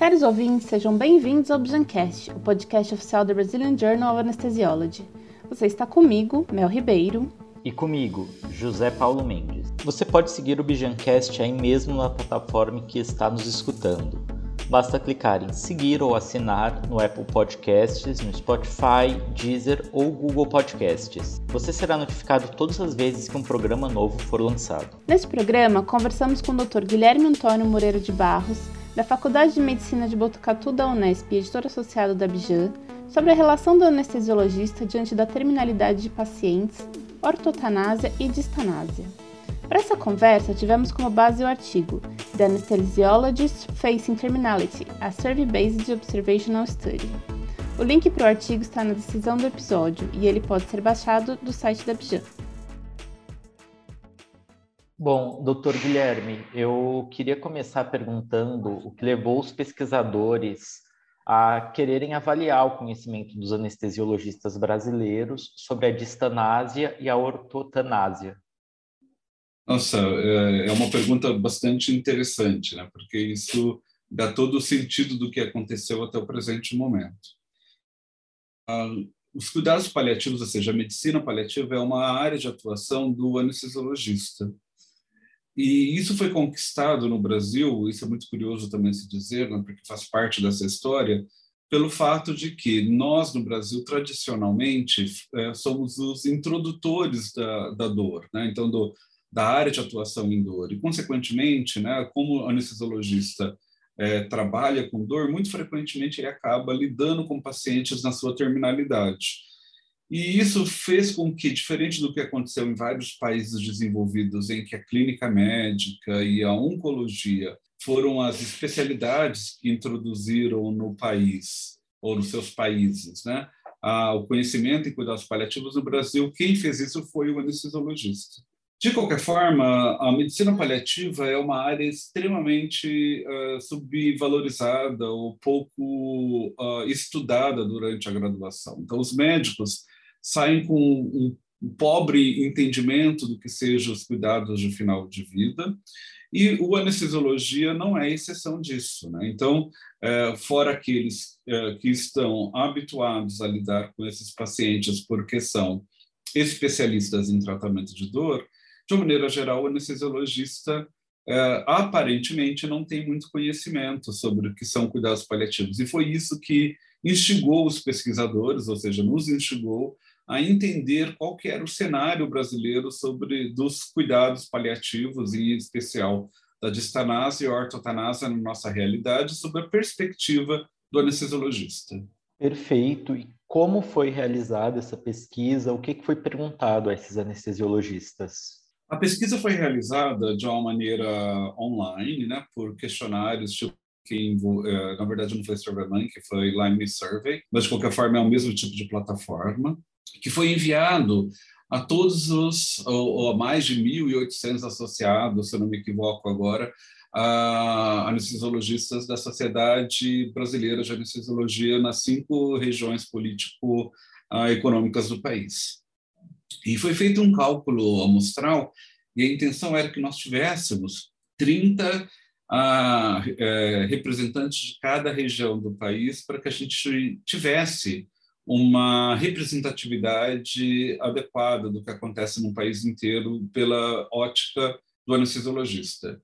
Caros ouvintes, sejam bem-vindos ao Bjancast, o podcast oficial da Brazilian Journal of Anesthesiology. Você está comigo, Mel Ribeiro. E comigo, José Paulo Mendes. Você pode seguir o Bijancast aí mesmo na plataforma que está nos escutando. Basta clicar em seguir ou assinar no Apple Podcasts, no Spotify, Deezer ou Google Podcasts. Você será notificado todas as vezes que um programa novo for lançado. Neste programa, conversamos com o Dr. Guilherme Antônio Moreira de Barros, da Faculdade de Medicina de Botucatu da Unesp e editor associado da Bijan, sobre a relação do anestesiologista diante da terminalidade de pacientes, ortotanásia e distanásia. Para essa conversa, tivemos como base o artigo The Anesthesiologist Facing Terminality, a Survey-Based Observational Study. O link para o artigo está na descrição do episódio e ele pode ser baixado do site da Bijan. Bom, doutor Guilherme, eu queria começar perguntando o que levou os pesquisadores a quererem avaliar o conhecimento dos anestesiologistas brasileiros sobre a distanásia e a ortotanásia. Nossa, é, é uma pergunta bastante interessante, né? porque isso dá todo o sentido do que aconteceu até o presente momento. Ah, os cuidados paliativos, ou seja, a medicina paliativa, é uma área de atuação do anestesiologista. E isso foi conquistado no Brasil, isso é muito curioso também se dizer, né, porque faz parte dessa história, pelo fato de que nós, no Brasil, tradicionalmente, é, somos os introdutores da, da dor, né? então, do, da área de atuação em dor. E, consequentemente, né, como anestesiologista é, trabalha com dor, muito frequentemente ele acaba lidando com pacientes na sua terminalidade. E isso fez com que, diferente do que aconteceu em vários países desenvolvidos, em que a clínica médica e a oncologia foram as especialidades que introduziram no país, ou nos seus países, né? Ah, o conhecimento em cuidados paliativos no Brasil, quem fez isso foi o anestesiologista. De qualquer forma, a medicina paliativa é uma área extremamente uh, subvalorizada ou pouco uh, estudada durante a graduação. Então, os médicos saem com um, pobre entendimento do que sejam os cuidados de final de vida, e o anestesiologia não é exceção disso. Né? Então, é, fora aqueles é, que estão habituados a lidar com esses pacientes porque são especialistas em tratamento de dor, de uma maneira geral, o anestesiologista é, aparentemente não tem muito conhecimento sobre o que são cuidados paliativos. E foi isso que instigou os pesquisadores, ou seja, nos instigou a entender qual que era o cenário brasileiro sobre dos cuidados paliativos, em especial da distanásia e ortotanásia na nossa realidade, sob a perspectiva do anestesiologista. Perfeito. E como foi realizada essa pesquisa? O que foi perguntado a esses anestesiologistas? A pesquisa foi realizada de uma maneira online, né, por questionários tipo que eh, na verdade não foi SurveyMonkey, que foi Line Survey, mas de qualquer forma é o mesmo tipo de plataforma que foi enviado a todos os, ou, ou a mais de 1.800 associados, se eu não me equivoco agora, a anestesiologistas da Sociedade Brasileira de Anestesiologia nas cinco regiões político-econômicas do país. E foi feito um cálculo amostral, e a intenção era que nós tivéssemos 30 ah, é, representantes de cada região do país para que a gente tivesse uma representatividade adequada do que acontece no país inteiro pela ótica do anestesiologista.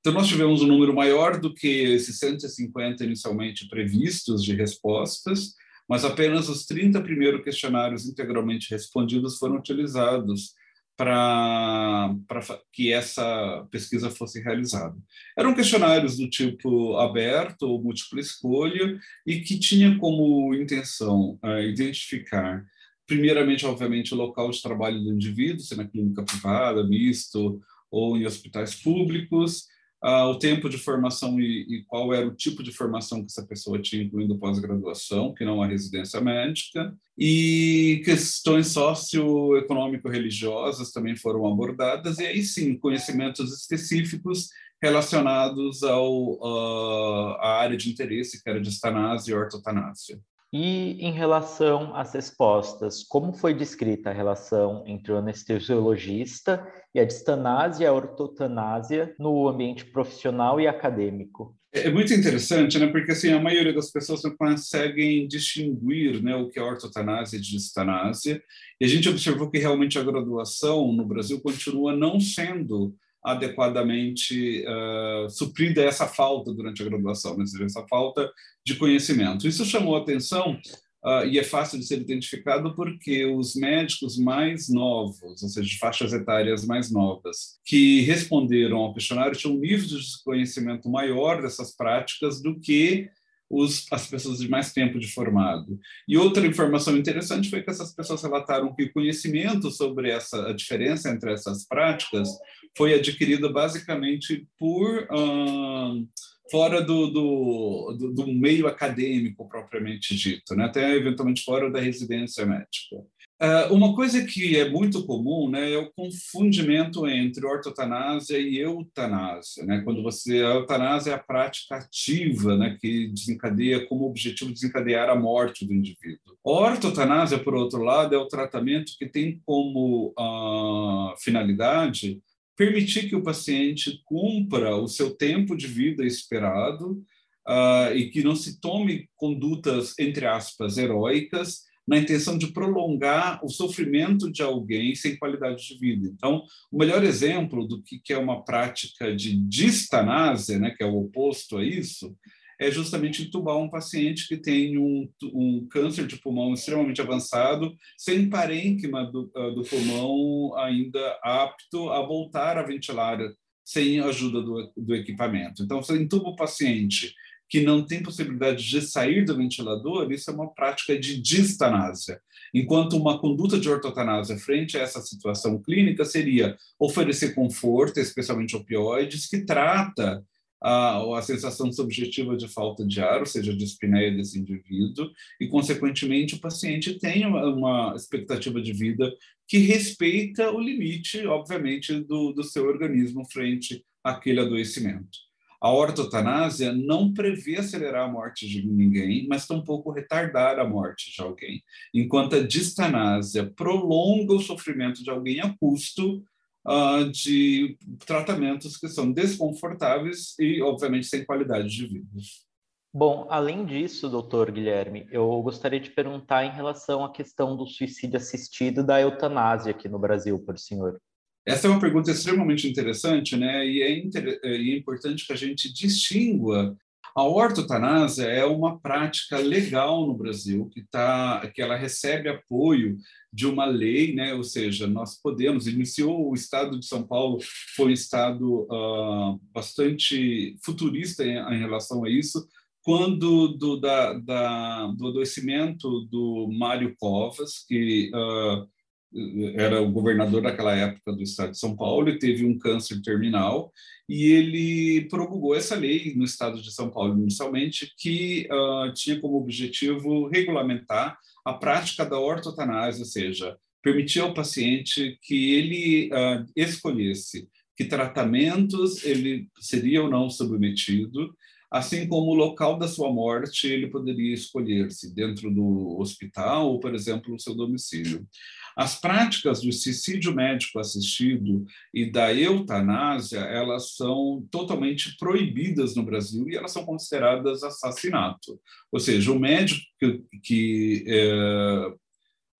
Então, nós tivemos um número maior do que esses 150 inicialmente previstos de respostas, mas apenas os 30 primeiros questionários integralmente respondidos foram utilizados para que essa pesquisa fosse realizada. Eram questionários do tipo aberto ou múltipla escolha e que tinha como intenção uh, identificar, primeiramente, obviamente, o local de trabalho do indivíduo, se na clínica privada, misto ou em hospitais públicos, ah, o tempo de formação e, e, qual era o tipo de formação que essa pessoa tinha, incluindo pós-graduação, que não a residência médica, e questões socioeconômico-religiosas também foram abordadas, e aí sim, conhecimentos específicos relacionados ao, uh, à área de interesse, que era de estanásia e ortotanásia. E em relação às respostas, como foi descrita a relação entre o anestesiologista e a distanásia e a ortotanásia no ambiente profissional e acadêmico? É, é muito interessante, né? Porque assim a maioria das pessoas não conseguem distinguir, né, o que é ortotanásia de distanásia. E a gente observou que realmente a graduação no Brasil continua não sendo adequadamente uh, suprida essa falta durante a graduação, né? essa falta de conhecimento. Isso chamou atenção Uh, e é fácil de ser identificado porque os médicos mais novos, ou seja, de faixas etárias mais novas, que responderam ao questionário tinham um nível de conhecimento maior dessas práticas do que os, as pessoas de mais tempo de formado. E outra informação interessante foi que essas pessoas relataram que o conhecimento sobre essa a diferença entre essas práticas foi adquirido basicamente por uh, fora do, do, do, do, meio acadêmico propriamente dito, né? até eventualmente fora da residência médica. Uh, uma coisa que é muito comum né, é o confundimento entre ortotanásia e eutanásia. Né? Quando você a eutanásia é a prática ativa né, que desencadeia como objetivo desencadear a morte do indivíduo. A ortotanásia, por outro lado, é o tratamento que tem como uh, finalidade permitir que o paciente cumpra o seu tempo de vida esperado uh, e que não se tome condutas, entre aspas, heróicas, na intenção de prolongar o sofrimento de alguém sem qualidade de vida. Então, o melhor exemplo do que é uma prática de distanásia, né, que é o oposto a isso, é justamente entubar um paciente que tem um, um câncer de pulmão extremamente avançado, sem parênquima do, ah, do pulmão ainda apto a voltar a ventilar sem a ajuda do, do equipamento. Então, você entuba o paciente que não tem possibilidade de sair do ventilador, isso é uma prática de distanásia. Enquanto uma conduta de ortotanásia frente a essa situação clínica seria oferecer conforto, especialmente opioides, que trata a, a sensação subjetiva de falta de ar, ou seja, de espinéia desse indivíduo, e, consequentemente, o paciente tem uma, uma expectativa de vida que respeita o limite, obviamente, do, do seu organismo frente àquele adoecimento. A ortotanásia não prevê acelerar a morte de ninguém, mas tampouco retardar a morte de alguém, enquanto a distanásia prolonga o sofrimento de alguém a custo uh, de tratamentos que são desconfortáveis e, obviamente, sem qualidade de vida. Bom, além disso, doutor Guilherme, eu gostaria de perguntar em relação à questão do suicídio assistido da eutanásia aqui no Brasil, por senhor. Essa é uma pergunta extremamente interessante, né? E é, inter... e é importante que a gente distingua a ortotanásia é uma prática legal no Brasil que tá, que ela recebe apoio de uma lei, né? Ou seja, nós podemos iniciou o Estado de São Paulo foi um estado uh, bastante futurista em, em, relação a isso, quando do, da, da, do adoecimento do Mário Covas, que uh, era o governador daquela época do estado de São Paulo e teve um câncer terminal e ele promulgou essa lei no estado de São Paulo inicialmente que uh, tinha como objetivo regulamentar a prática da ortotanásia, ou seja, permitir ao paciente que ele uh, escolhesse que tratamentos ele seria ou não submetido, assim como o local da sua morte ele poderia escolher se dentro do hospital ou, por exemplo, o seu domicílio. As práticas do suicídio médico assistido e da eutanásia, elas são totalmente proibidas no Brasil e elas são consideradas assassinato. Ou seja, o médico que, que é,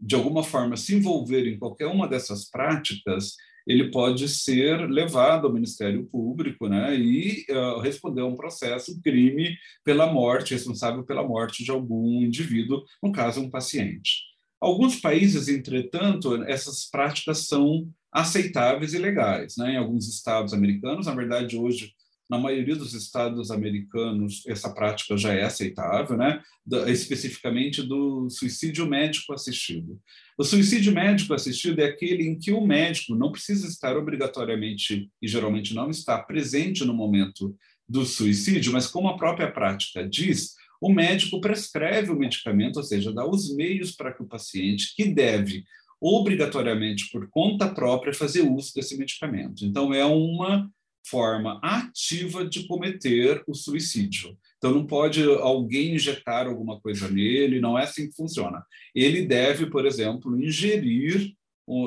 de alguma forma se envolver em qualquer uma dessas práticas, ele pode ser levado ao Ministério Público né, e uh, responder a um processo crime pela morte, responsável pela morte de algum indivíduo, no caso, um paciente. Alguns países, entretanto, essas práticas são aceitáveis e legais. Né? Em alguns estados americanos, na verdade, hoje, na maioria dos estados americanos, essa prática já é aceitável, né? especificamente do suicídio médico assistido. O suicídio médico assistido é aquele em que o médico não precisa estar obrigatoriamente, e geralmente não está presente no momento do suicídio, mas como a própria prática diz, o médico prescreve o medicamento, ou seja, dá os meios para que o paciente, que deve obrigatoriamente por conta própria fazer uso desse medicamento. Então, é uma forma ativa de cometer o suicídio. Então, não pode alguém injetar alguma coisa nele, não é assim que funciona. Ele deve, por exemplo, ingerir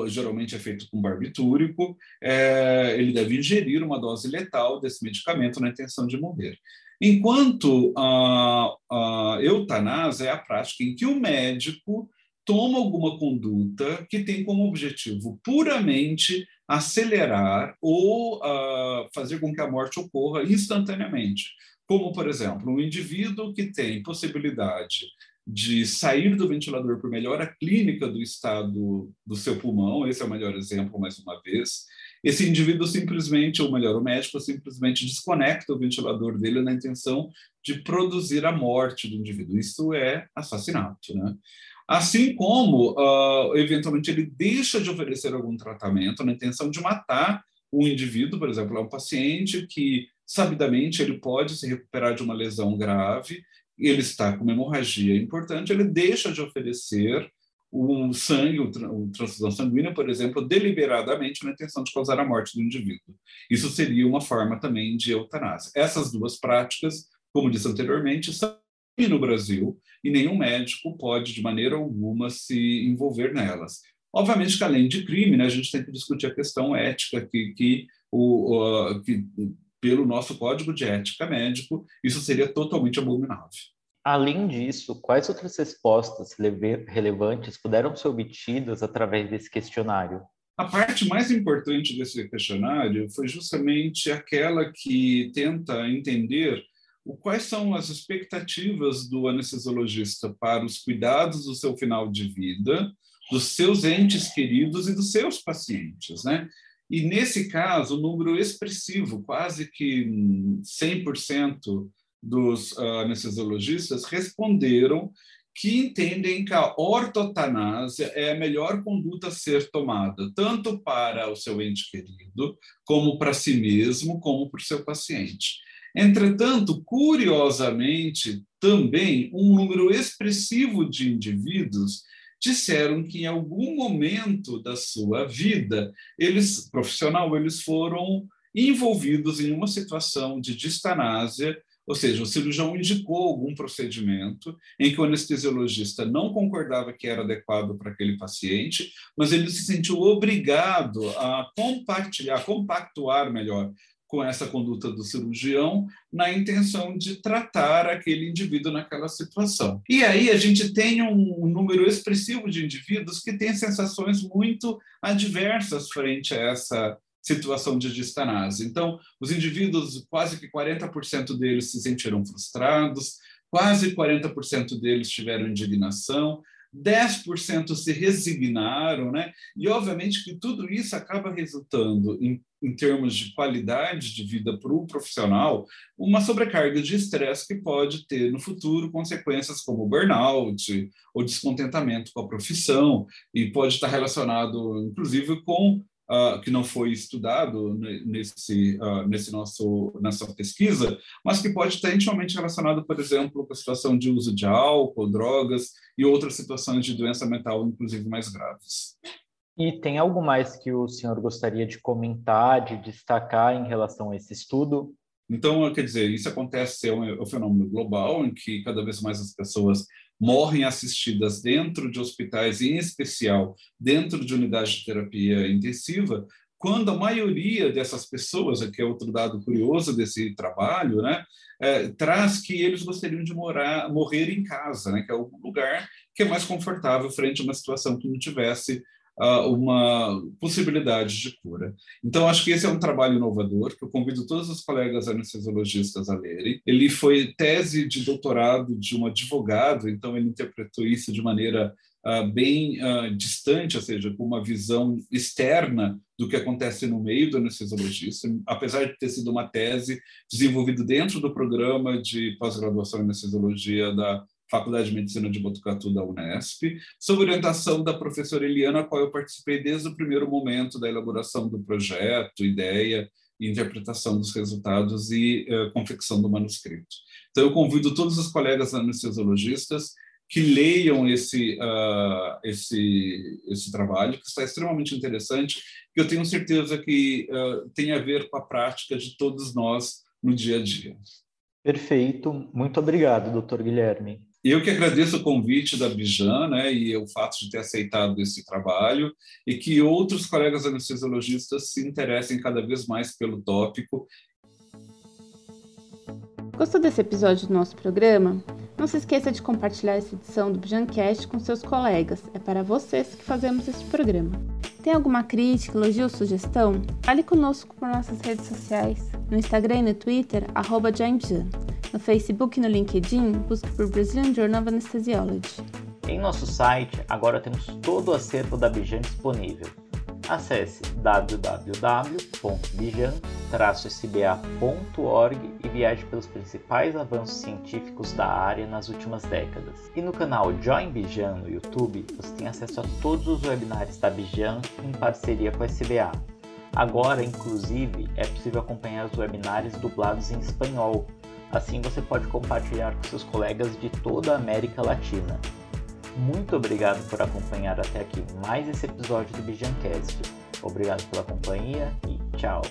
geralmente é feito com barbitúrico, é, ele deve ingerir uma dose letal desse medicamento na intenção de morrer. Enquanto a, a eutanásia é a prática em que o médico toma alguma conduta que tem como objetivo puramente acelerar ou uh, fazer com que a morte ocorra instantaneamente. Como, por exemplo, um indivíduo que tem possibilidade de sair do ventilador por melhora clínica do estado do seu pulmão, esse é o melhor exemplo, mais uma vez. Esse indivíduo simplesmente, ou melhor, o médico simplesmente desconecta o ventilador dele na intenção de produzir a morte do indivíduo. Isso é assassinato, né? Assim como, uh, eventualmente, ele deixa de oferecer algum tratamento na intenção de matar um indivíduo, por exemplo, é um paciente que, sabidamente, ele pode se recuperar de uma lesão grave, ele está com uma hemorragia importante, ele deixa de oferecer o sangue, o, transfusão sanguínea, por exemplo, deliberadamente na intenção de causar a morte do indivíduo. Isso seria uma forma também de eutanásia. Essas duas práticas, como disse anteriormente, são no Brasil e nenhum médico pode, de maneira alguma, se envolver nelas. Obviamente que, além de crime, né, a gente tem que discutir a questão ética, que, que, o, que pelo nosso código de ética médico, isso seria totalmente abominável. Além disso, quais outras respostas relevantes puderam ser obtidas através desse questionário? A parte mais importante desse questionário foi justamente aquela que tenta entender quais são as expectativas do anestesiologista para os cuidados do seu final de vida, dos seus entes queridos e dos seus pacientes, né? E nesse caso, um número expressivo, quase que 100% dos uh, anestesiologistas responderam que entendem que a ortotanásia é a melhor conduta a ser tomada, tanto para o seu ente querido, como para si mesmo, como para o seu paciente. Entretanto, curiosamente, também um número expressivo de indivíduos disseram que em algum momento da sua vida, eles profissional, eles foram envolvidos em uma situação de distanásia, ou seja, o cirurgião indicou algum procedimento em que o anestesiologista não concordava que era adequado para aquele paciente, mas ele se sentiu obrigado a compartilhar, compactuar melhor com essa conduta do cirurgião na intenção de tratar aquele indivíduo naquela situação. E aí a gente tem um número expressivo de indivíduos que têm sensações muito adversas frente a essa situação de distanase. Então, os indivíduos, quase que 40% deles se sentiram frustrados, quase 40% deles tiveram indignação, 10% se resignaram, né? E obviamente que tudo isso acaba resultando em, em termos de qualidade de vida para o profissional, uma sobrecarga de estresse que pode ter no futuro consequências como burnout ou descontentamento com a profissão e pode estar relacionado, inclusive, com uh, que não foi estudado nesse, uh, nesse nosso, nessa pesquisa, mas que pode estar intimamente relacionado, por exemplo, com a situação de uso de álcool, drogas e outras situações de doença mental, inclusive mais graves. E tem algo mais que o senhor gostaria de comentar, de destacar em relação a esse estudo? Então, quer dizer, isso acontece, é um, é um fenômeno global, em que cada vez mais as pessoas morrem assistidas dentro de hospitais, em especial dentro de unidades de terapia intensiva, quando a maioria dessas pessoas, que é outro dado curioso desse trabalho, né, é, traz que eles gostariam de morar, morrer em casa, né, que é o lugar que é mais confortável frente a uma situação que não tivesse uma possibilidade de cura. Então, acho que esse é um trabalho inovador, que eu convido todos os colegas anestesiologistas a lerem. Ele foi tese de doutorado de um advogado, então ele interpretou isso de maneira uh, bem uh, distante, ou seja, com uma visão externa do que acontece no meio do anestesiologista, apesar de ter sido uma tese desenvolvida dentro do programa de pós-graduação em anestesiologia da Faculdade de Medicina de Botucatu da Unesp, sob orientação da professora Eliana, a qual eu participei desde o primeiro momento da elaboração do projeto, ideia, interpretação dos resultados e uh, confecção do manuscrito. Então, eu convido todos os colegas anestesiologistas que leiam esse, uh, esse, esse trabalho, que está extremamente interessante, que eu tenho certeza que uh, tem a ver com a prática de todos nós no dia a dia. Perfeito. Muito obrigado, doutor Guilherme. Eu que agradeço o convite da Bijan né, e o fato de ter aceitado esse trabalho e que outros colegas anestesiologistas se interessem cada vez mais pelo tópico Gostou desse episódio do nosso programa? Não se esqueça de compartilhar essa edição do Bijancast com seus colegas. É para vocês que fazemos este programa. Tem alguma crítica, elogio ou sugestão? Fale conosco por nossas redes sociais. No Instagram e no Twitter, arroba No Facebook e no LinkedIn, busque por Brazilian Journal of Anesthesiology. Em nosso site, agora temos todo o acervo da Bijan disponível. Acesse www.bijan-sba.org e viaje pelos principais avanços científicos da área nas últimas décadas. E no canal Join Bijan no YouTube, você tem acesso a todos os webinários da Bijan em parceria com a SBA. Agora, inclusive, é possível acompanhar os webinários dublados em espanhol. Assim você pode compartilhar com seus colegas de toda a América Latina. Muito obrigado por acompanhar até aqui mais esse episódio do Bijancast. Obrigado pela companhia e tchau!